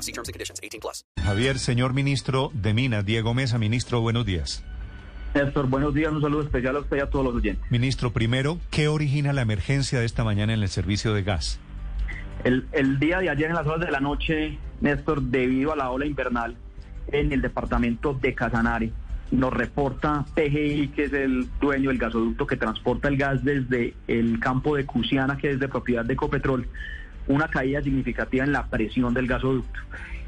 law. See terms and conditions. 18 plus. Javier, señor ministro de Minas, Diego Mesa, ministro, buenos días. Néstor, buenos días, un saludo especial a usted y a todos los oyentes. Ministro, primero, ¿qué origina la emergencia de esta mañana en el servicio de gas? El, el día de ayer en las horas de la noche, Néstor, debido a la ola invernal en el departamento de Casanare, nos reporta PGI, que es el dueño del gasoducto que transporta el gas desde el campo de Cusiana, que es de propiedad de Ecopetrol, una caída significativa en la presión del gasoducto.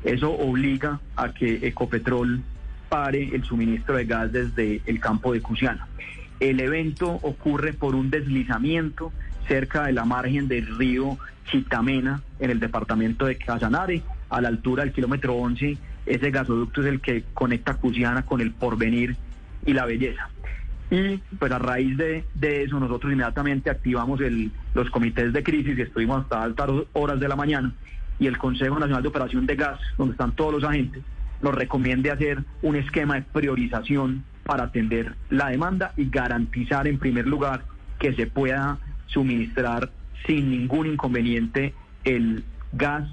Eso obliga a que Ecopetrol pare el suministro de gas desde el campo de Cusiana. El evento ocurre por un deslizamiento cerca de la margen del río Chitamena en el departamento de Casanare, a la altura del kilómetro 11. Ese gasoducto es el que conecta Cusiana con el Porvenir y la Belleza. Y pues a raíz de, de eso nosotros inmediatamente activamos el, los comités de crisis y estuvimos hasta altas horas de la mañana y el Consejo Nacional de Operación de Gas, donde están todos los agentes, nos recomiende hacer un esquema de priorización para atender la demanda y garantizar en primer lugar que se pueda suministrar sin ningún inconveniente el gas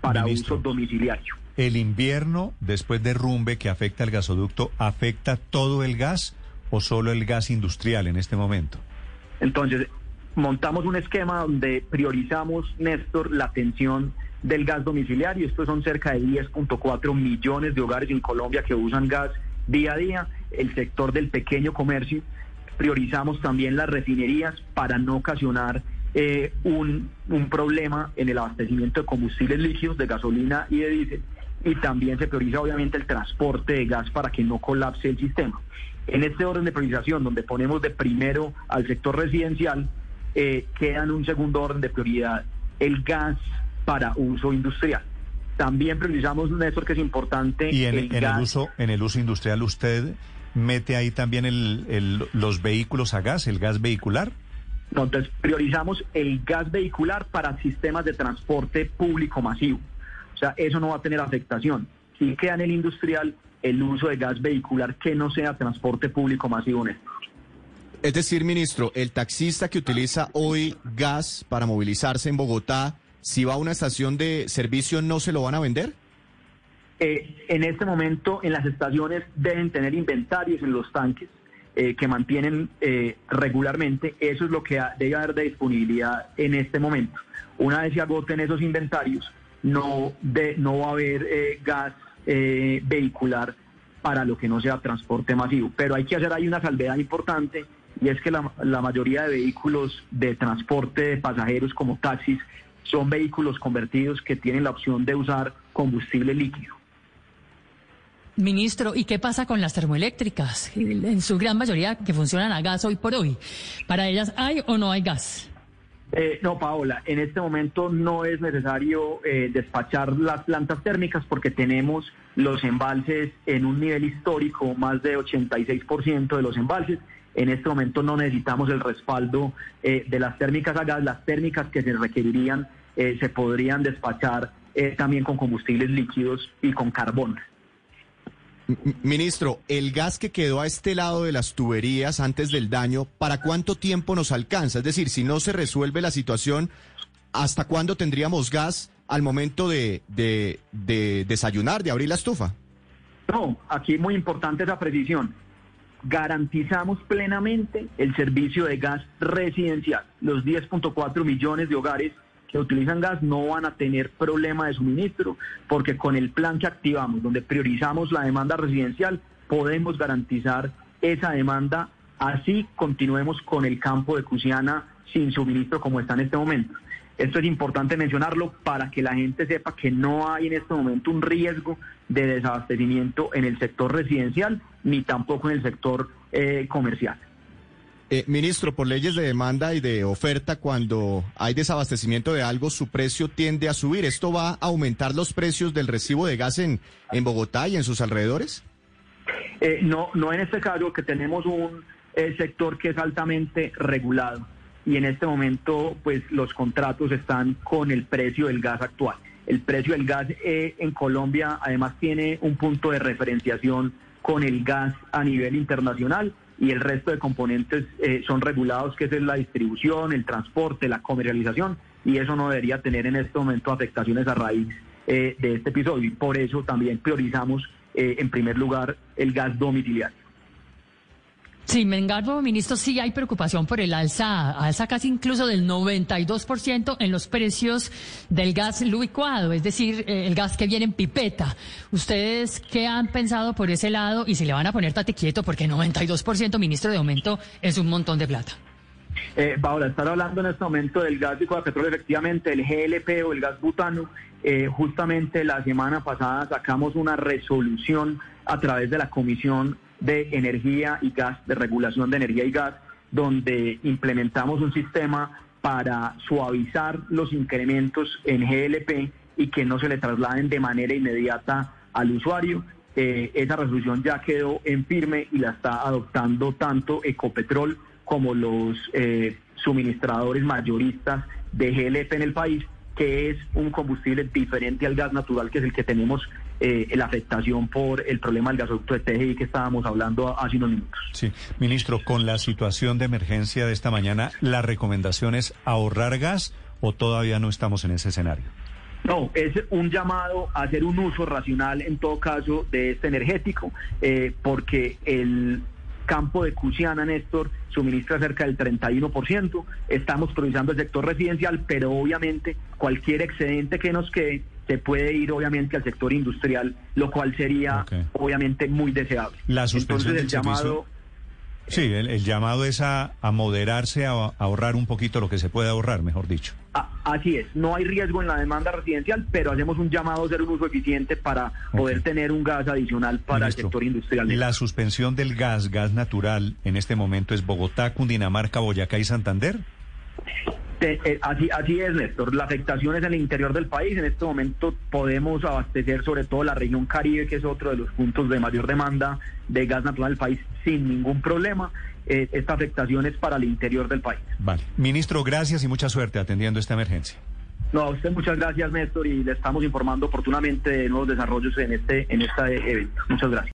para Ministro. uso domiciliario. ¿El invierno, después de rumbe que afecta al gasoducto, afecta todo el gas o solo el gas industrial en este momento? Entonces, montamos un esquema donde priorizamos, Néstor, la atención del gas domiciliario. Estos son cerca de 10.4 millones de hogares en Colombia que usan gas día a día. El sector del pequeño comercio. Priorizamos también las refinerías para no ocasionar eh, un, un problema en el abastecimiento de combustibles líquidos, de gasolina y de diésel. Y también se prioriza obviamente el transporte de gas para que no colapse el sistema. En este orden de priorización, donde ponemos de primero al sector residencial, eh, queda en un segundo orden de prioridad el gas para uso industrial. También priorizamos, Néstor, que es importante Y en, el en gas. el uso en el uso industrial, ¿usted mete ahí también el- el- los vehículos a gas, el gas vehicular? No, entonces priorizamos el gas vehicular para sistemas de transporte público masivo. O sea, eso no va a tener afectación. Si queda en el industrial el uso de gas vehicular que no sea transporte público masivo, Néstor. Es decir, ministro, el taxista que utiliza hoy gas para movilizarse en Bogotá, si va a una estación de servicio, ¿no se lo van a vender? Eh, en este momento, en las estaciones deben tener inventarios en los tanques eh, que mantienen eh, regularmente. Eso es lo que ha- debe haber de disponibilidad en este momento. Una vez se agoten esos inventarios, no, de, no va a haber eh, gas eh, vehicular para lo que no sea transporte masivo. Pero hay que hacer ahí una salvedad importante y es que la, la mayoría de vehículos de transporte de pasajeros como taxis son vehículos convertidos que tienen la opción de usar combustible líquido. Ministro, ¿y qué pasa con las termoeléctricas? En su gran mayoría que funcionan a gas hoy por hoy. ¿Para ellas hay o no hay gas? Eh, no, Paola, en este momento no es necesario eh, despachar las plantas térmicas porque tenemos los embalses en un nivel histórico, más de 86% de los embalses. En este momento no necesitamos el respaldo eh, de las térmicas a gas. Las térmicas que se requerirían eh, se podrían despachar eh, también con combustibles líquidos y con carbón. Ministro, el gas que quedó a este lado de las tuberías antes del daño, ¿para cuánto tiempo nos alcanza? Es decir, si no se resuelve la situación, ¿hasta cuándo tendríamos gas al momento de, de- de desayunar, de abrir la estufa? No, aquí muy importante esa precisión. Garantizamos plenamente el servicio de gas residencial. Los 10.4 millones de hogares que utilizan gas no van a tener problema de suministro porque con el plan que activamos, donde priorizamos la demanda residencial, podemos garantizar esa demanda así continuemos con el campo de Cusiana sin suministro como está en este momento. Esto es importante mencionarlo para que la gente sepa que no hay en este momento un riesgo de desabastecimiento en el sector residencial ni tampoco en el sector eh, comercial. Eh, ministro, por leyes de demanda y de oferta, cuando hay desabastecimiento de algo, su precio tiende a subir. ¿Esto va a aumentar los precios del recibo de gas en, en Bogotá y en sus alrededores? Eh, no, no en este caso, que tenemos un eh, sector que es altamente regulado y en este momento, pues los contratos están con el precio del gas actual. El precio del gas eh, en Colombia además tiene un punto de referenciación con el gas a nivel internacional y el resto de componentes eh, son regulados, que es la distribución, el transporte, la comercialización, y eso no debería tener en este momento afectaciones a raíz eh, de este episodio. Y por eso también priorizamos, eh, en primer lugar, el gas domiciliario. Sí, Mengardo, ministro, sí hay preocupación por el alza, alza casi incluso del 92% en los precios del gas licuado, es decir, eh, el gas que viene en pipeta. ¿Ustedes qué han pensado por ese lado y si le van a poner tate quieto? Porque 92%, ministro, de aumento es un montón de plata. Eh, Paola, estar hablando en este momento del gas licuado de petróleo, efectivamente, el GLP o el gas butano, eh, justamente la semana pasada sacamos una resolución a través de la Comisión de Energía y Gas, de Regulación de Energía y Gas, donde implementamos un sistema para suavizar los incrementos en GLP y que no se le trasladen de manera inmediata al usuario. Eh, esa resolución ya quedó en firme y la está adoptando tanto Ecopetrol como los eh, suministradores mayoristas de GLP en el país, que es un combustible diferente al gas natural, que es el que tenemos eh, la afectación por el problema del gasoducto de TGI que estábamos hablando hace unos minutos. Sí, ministro, con la situación de emergencia de esta mañana, ¿la recomendación es ahorrar gas o todavía no estamos en ese escenario? No, es un llamado a hacer un uso racional en todo caso de este energético, eh, porque el campo de Cusiana, Néstor, suministra cerca del 31%. Estamos priorizando el sector residencial, pero obviamente cualquier excedente que nos quede se puede ir obviamente al sector industrial, lo cual sería obviamente muy deseable. La suspensión Entonces el llamado... Sí, el, el llamado es a, a moderarse, a, a ahorrar un poquito lo que se puede ahorrar, mejor dicho. A- Así es, no hay riesgo en la demanda residencial, pero hacemos un llamado a hacer un uso eficiente para poder tener un gas adicional para Ministro, el sector industrial. La suspensión del gas, gas natural, en este momento es Bogotá, Cundinamarca, Boyacá y Santander. Te- eh, así, así es, Néstor. La afectación es en el interior del país. En este momento podemos abastecer sobre todo la región Caribe, que es otro de los puntos de mayor demanda de gas natural del país, sin ningún problema. Eh, esta afectación es para el interior del país. Vale. Ministro, gracias y mucha suerte atendiendo esta emergencia. No, a usted muchas gracias, Néstor, y le estamos informando oportunamente de nuevos desarrollos en este, en este evento. Muchas gracias.